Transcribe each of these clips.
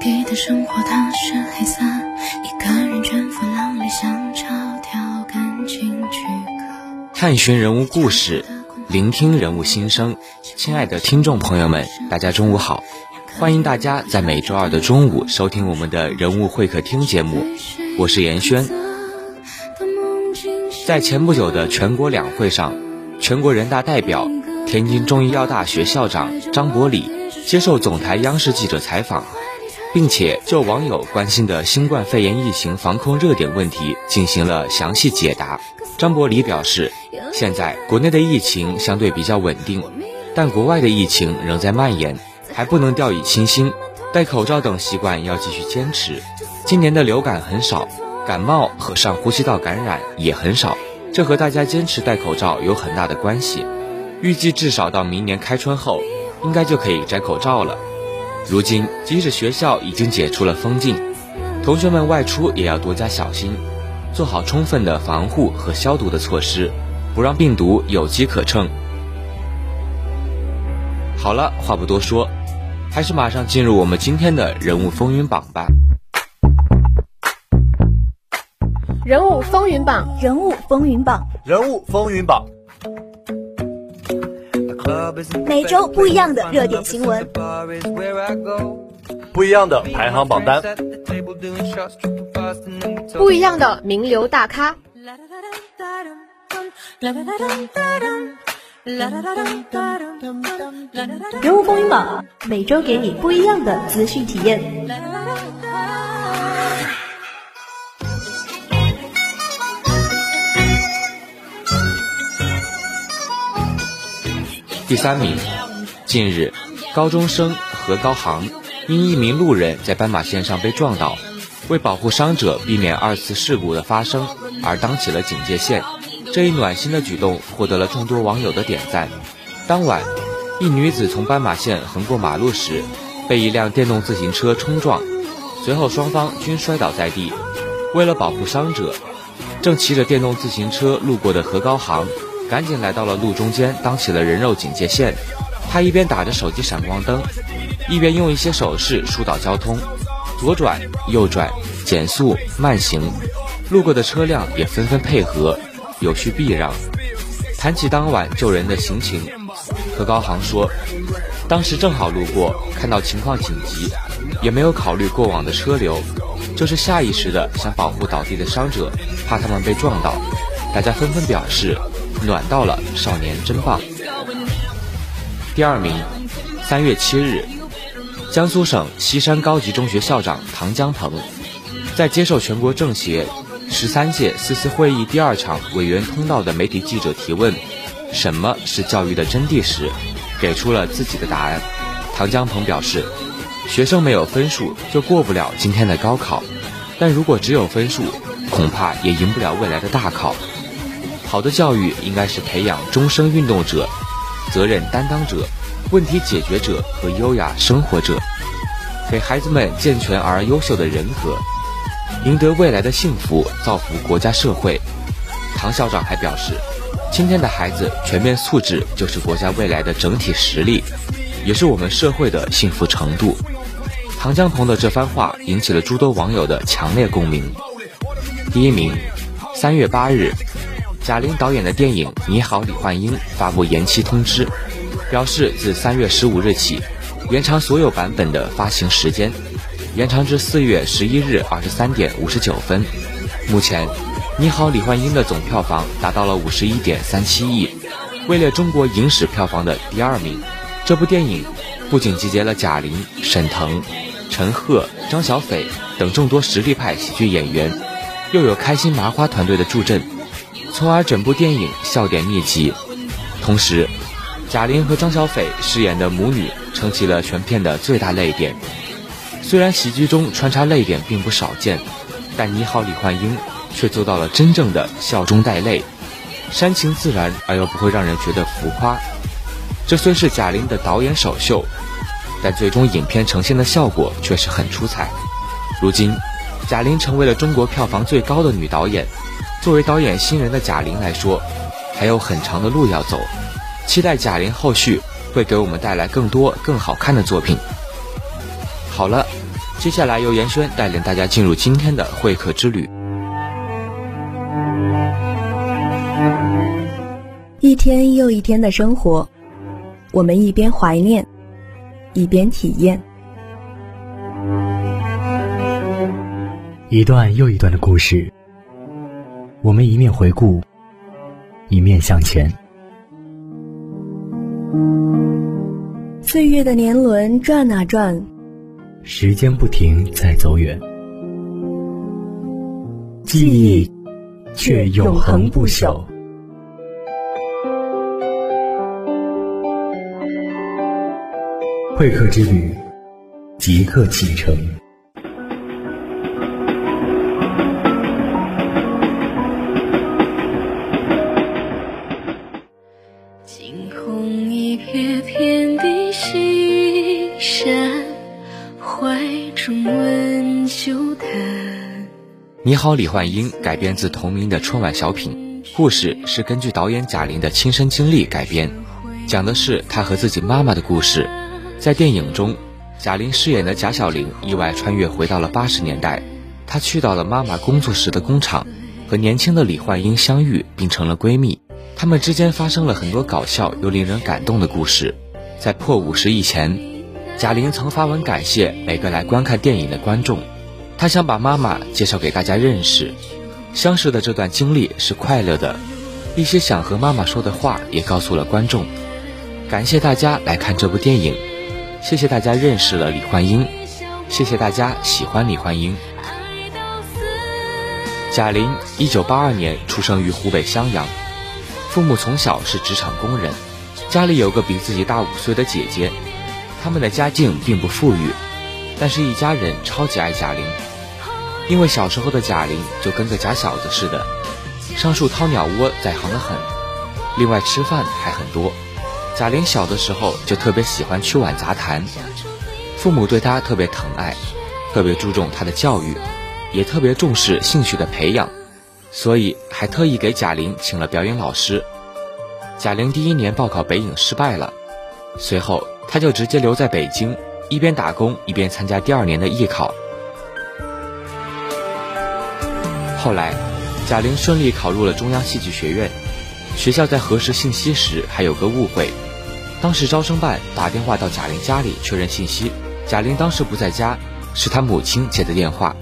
给的生活它是黑色，一个人卷腹浪里想潮跳，赶紧去探寻人物故事，聆听人物心声。亲爱的听众朋友们，大家中午好，欢迎大家在每周二的中午收听我们的人物会客厅节目，我是严轩。在前不久的全国两会上，全国人大代表、天津中医药大学校长张伯礼接受总台央视记者采访。并且就网友关心的新冠肺炎疫情防控热点问题进行了详细解答。张伯礼表示，现在国内的疫情相对比较稳定，但国外的疫情仍在蔓延，还不能掉以轻心。戴口罩等习惯要继续坚持。今年的流感很少，感冒和上呼吸道感染也很少，这和大家坚持戴口罩有很大的关系。预计至少到明年开春后，应该就可以摘口罩了。如今，即使学校已经解除了封禁，同学们外出也要多加小心，做好充分的防护和消毒的措施，不让病毒有机可乘。好了，话不多说，还是马上进入我们今天的人物风云榜吧。人物风云榜，人物风云榜，人物风云榜。每周不一样的热点新闻，不一样的排行榜单，不一样的名流大咖。人物风云榜每周给你不一样的资讯体验。第三名，近日，高中生何高航因一名路人在斑马线上被撞倒，为保护伤者避免二次事故的发生而当起了警戒线。这一暖心的举动获得了众多网友的点赞。当晚，一女子从斑马线横过马路时，被一辆电动自行车冲撞，随后双方均摔倒在地。为了保护伤者，正骑着电动自行车路过的何高航。赶紧来到了路中间，当起了人肉警戒线。他一边打着手机闪光灯，一边用一些手势疏导交通，左转、右转、减速、慢行。路过的车辆也纷纷配合，有序避让。谈起当晚救人的行情，何高航说：“当时正好路过，看到情况紧急，也没有考虑过往的车流，就是下意识的想保护倒地的伤者，怕他们被撞到。”大家纷纷表示。暖到了，少年真棒。第二名，三月七日，江苏省西山高级中学校长唐江鹏，在接受全国政协十三届四次会议第二场委员通道的媒体记者提问“什么是教育的真谛”时，给出了自己的答案。唐江鹏表示，学生没有分数就过不了今天的高考，但如果只有分数，恐怕也赢不了未来的大考。好的教育应该是培养终生运动者、责任担当者、问题解决者和优雅生活者。给孩子们健全而优秀的人格，赢得未来的幸福，造福国家社会。唐校长还表示，今天的孩子全面素质就是国家未来的整体实力，也是我们社会的幸福程度。唐江鹏的这番话引起了诸多网友的强烈共鸣。第一名，三月八日，贾玲导演的电影《你好，李焕英》发布延期通知，表示自三月十五日起，延长所有版本的发行时间，延长至四月十一日二十三点五十九分。目前，《你好，李焕英》的总票房达到了五十一点三七亿，位列中国影史票房的第二名。这部电影不仅集结了贾玲、沈腾。陈赫、张小斐等众多实力派喜剧演员，又有开心麻花团队的助阵，从而整部电影笑点密集。同时，贾玲和张小斐饰演的母女撑起了全片的最大泪点。虽然喜剧中穿插泪点并不少见，但《你好，李焕英》却做到了真正的笑中带泪，煽情自然而又不会让人觉得浮夸。这虽是贾玲的导演首秀。但最终影片呈现的效果却是很出彩。如今，贾玲成为了中国票房最高的女导演。作为导演新人的贾玲来说，还有很长的路要走。期待贾玲后续会给我们带来更多更好看的作品。好了，接下来由严轩带领大家进入今天的会客之旅。一天又一天的生活，我们一边怀念。一边体验，一段又一段的故事，我们一面回顾，一面向前。岁月的年轮转啊转，时间不停在走远，记忆却永恒不朽。会客之旅，即刻启程。惊鸿一瞥，天地心山，怀中问酒叹。你好，李焕英改编自同名的春晚小品，故事是根据导演贾玲的亲身经历改编，讲的是她和自己妈妈的故事。在电影中，贾玲饰演的贾小玲意外穿越回到了八十年代，她去到了妈妈工作时的工厂，和年轻的李焕英相遇并成了闺蜜。他们之间发生了很多搞笑又令人感动的故事。在破五十亿前，贾玲曾发文感谢每个来观看电影的观众，她想把妈妈介绍给大家认识。相识的这段经历是快乐的，一些想和妈妈说的话也告诉了观众。感谢大家来看这部电影。谢谢大家认识了李焕英，谢谢大家喜欢李焕英。贾玲一九八二年出生于湖北襄阳，父母从小是职场工人，家里有个比自己大五岁的姐姐，他们的家境并不富裕，但是一家人超级爱贾玲，因为小时候的贾玲就跟个假小子似的，上树掏鸟窝在行的很，另外吃饭还很多。贾玲小的时候就特别喜欢去晚杂谈，父母对她特别疼爱，特别注重她的教育，也特别重视兴趣的培养，所以还特意给贾玲请了表演老师。贾玲第一年报考北影失败了，随后她就直接留在北京，一边打工一边参加第二年的艺考。后来，贾玲顺利考入了中央戏剧学院，学校在核实信息时还有个误会。当时招生办打电话到贾玲家里确认信息，贾玲当时不在家，是她母亲接的电话。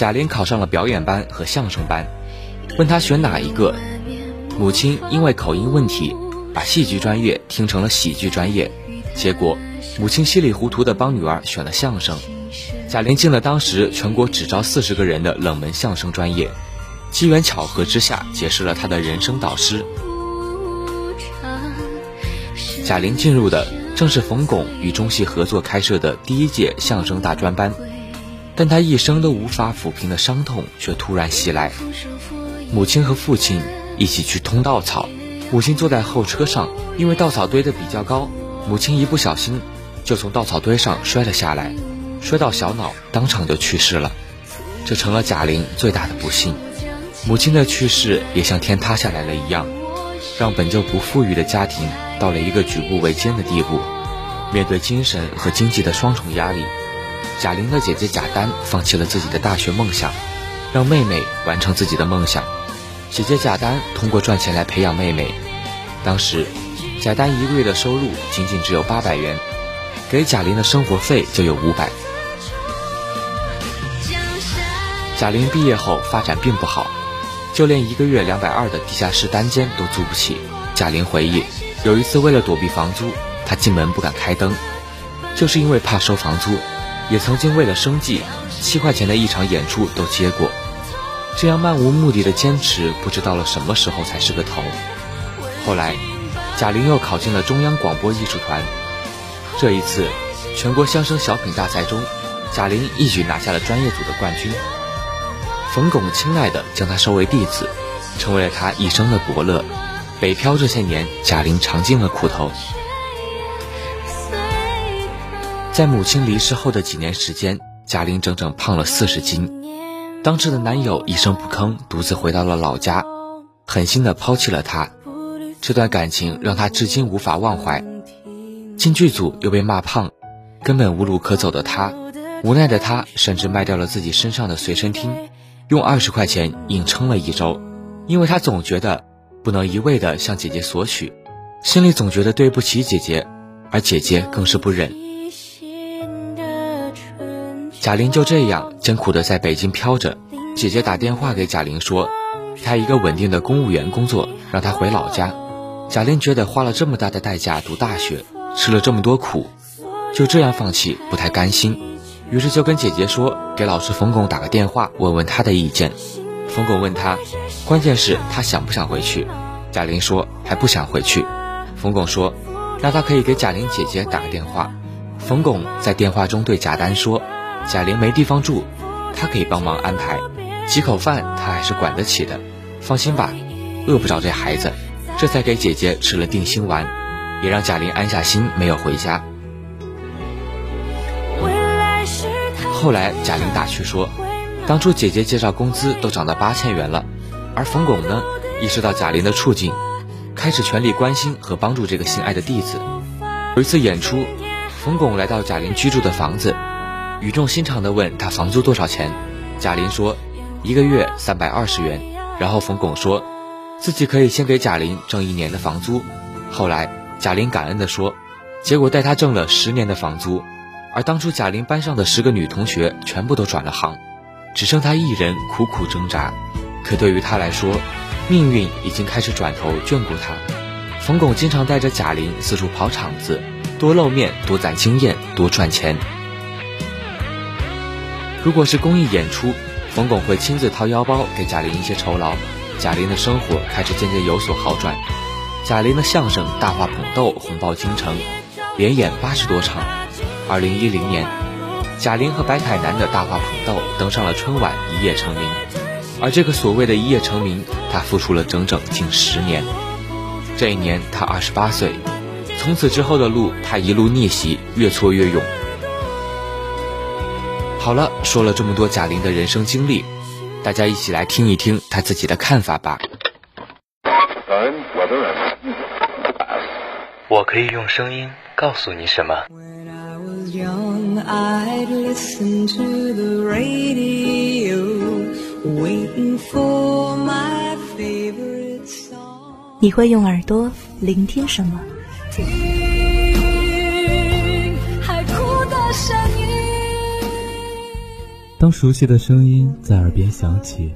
贾玲考上了表演班和相声班，问她选哪一个，母亲因为口音问题，把戏剧专业听成了喜剧专业，结果母亲稀里糊涂的帮女儿选了相声。贾玲进了当时全国只招四十个人的冷门相声专业，机缘巧合之下结识了她的人生导师。贾玲进入的正是冯巩与中戏合作开设的第一届相声大专班，但她一生都无法抚平的伤痛却突然袭来。母亲和父亲一起去通稻草，母亲坐在后车上，因为稻草堆得比较高，母亲一不小心就从稻草堆上摔了下来，摔到小脑，当场就去世了。这成了贾玲最大的不幸。母亲的去世也像天塌下来了一样，让本就不富裕的家庭到了一个举步维艰的地步。面对精神和经济的双重压力，贾玲的姐姐贾丹放弃了自己的大学梦想，让妹妹完成自己的梦想。姐姐贾丹通过赚钱来培养妹妹。当时，贾丹一个月的收入仅仅只有八百元，给贾玲的生活费就有五百。贾玲毕业后发展并不好。就连一个月两百二的地下室单间都租不起。贾玲回忆，有一次为了躲避房租，她进门不敢开灯，就是因为怕收房租。也曾经为了生计，七块钱的一场演出都接过。这样漫无目的的坚持，不知到了什么时候才是个头。后来，贾玲又考进了中央广播艺术团。这一次，全国相声小品大赛中，贾玲一举拿下了专业组的冠军。冯巩青睐的将她收为弟子，成为了她一生的伯乐。北漂这些年，贾玲尝尽了苦头。在母亲离世后的几年时间，贾玲整整胖了四十斤。当时的男友一声不吭，独自回到了老家，狠心的抛弃了她。这段感情让她至今无法忘怀。进剧组又被骂胖，根本无路可走的她，无奈的她甚至卖掉了自己身上的随身听。用二十块钱硬撑了一周，因为他总觉得不能一味的向姐姐索取，心里总觉得对不起姐姐，而姐姐更是不忍。贾玲就这样艰苦的在北京飘着，姐姐打电话给贾玲说，她一个稳定的公务员工作，让她回老家。贾玲觉得花了这么大的代价读大学，吃了这么多苦，就这样放弃不太甘心。于是就跟姐姐说，给老师冯巩打个电话，问问他的意见。冯巩问他，关键是他想不想回去。贾玲说还不想回去。冯巩说，那他可以给贾玲姐姐打个电话。冯巩在电话中对贾丹说，贾玲没地方住，他可以帮忙安排，几口饭他还是管得起的，放心吧，饿不着这孩子。这才给姐姐吃了定心丸，也让贾玲安下心，没有回家。后来贾玲打趣说：“当初姐姐介绍工资都涨到八千元了，而冯巩呢，意识到贾玲的处境，开始全力关心和帮助这个心爱的弟子。有一次演出，冯巩来到贾玲居住的房子，语重心长地问她房租多少钱。贾玲说一个月三百二十元。然后冯巩说自己可以先给贾玲挣一年的房租。后来贾玲感恩地说，结果带他挣了十年的房租。”而当初贾玲班上的十个女同学全部都转了行，只剩她一人苦苦挣扎。可对于她来说，命运已经开始转头眷顾她。冯巩经常带着贾玲四处跑场子，多露面，多攒经验，多赚钱。如果是公益演出，冯巩会亲自掏腰包给贾玲一些酬劳。贾玲的生活开始渐渐有所好转。贾玲的相声《大话捧逗》红爆京城，连演八十多场。二零一零年，贾玲和白凯南的大话捧逗登上了春晚，一夜成名。而这个所谓的一夜成名，她付出了整整近十年。这一年，她二十八岁。从此之后的路，她一路逆袭，越挫越勇。好了，说了这么多贾玲的人生经历，大家一起来听一听她自己的看法吧。我可以用声音告诉你什么？你会用耳朵聆听什么？当熟悉的声音在耳边响起，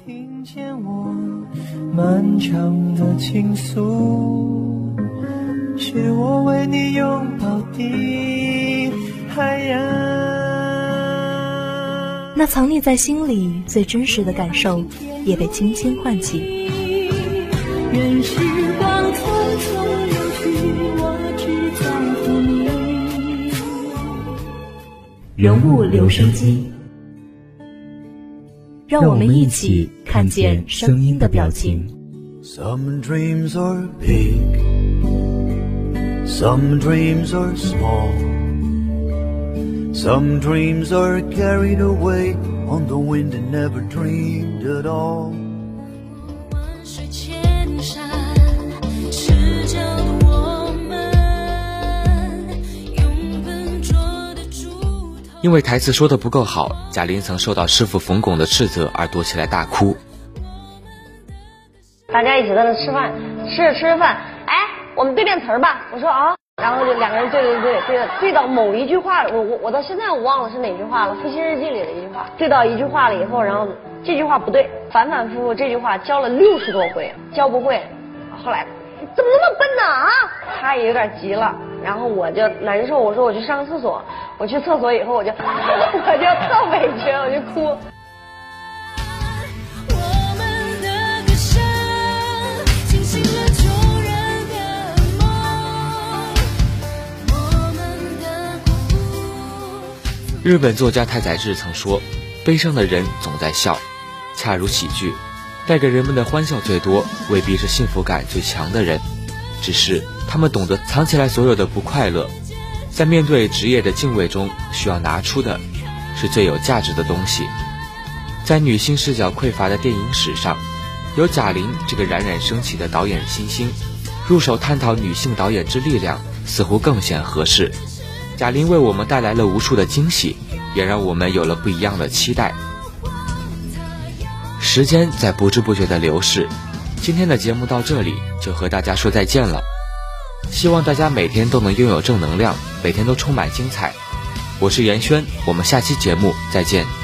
是我为你拥抱的海洋。那藏匿在心里最真实的感受，也被轻轻唤起。任时光匆匆流去，我只在乎你。人物留声机，让我们一起看见声音的表情。Some dreams are big. Some dreams are small. Some dreams are carried away on the wind and never dreamed at all. 因为台词说的不够好，贾玲曾受到师傅冯巩的斥责而躲起来大哭。大家一起在那吃饭，吃着吃着饭，哎，我们对练词儿吧。我说啊，然后就两个人对对对对对到某一句话，我我我到现在我忘了是哪句话了，《夫妻日记》里的一句话，对到一句话了以后，然后这句话不对，反反复复这句话教了六十多回，教不会，后来怎么那么笨呢啊？他也有点急了，然后我就难受，我说我去上个厕所，我去厕所以后我就 我就特委屈，我就哭。我们的歌声惊醒了众人的梦，我们的。日本作家太宰治曾说：“悲伤的人总在笑，恰如喜剧，带给人们的欢笑最多，未必是幸福感最强的人，只是他们懂得藏起来所有的不快乐，在面对职业的敬畏中，需要拿出的是最有价值的东西。”在女性视角匮乏的电影史上，有贾玲这个冉冉升起的导演新星，入手探讨女性导演之力量，似乎更显合适。贾玲为我们带来了无数的惊喜，也让我们有了不一样的期待。时间在不知不觉的流逝，今天的节目到这里就和大家说再见了。希望大家每天都能拥有正能量，每天都充满精彩。我是严轩，我们下期节目再见。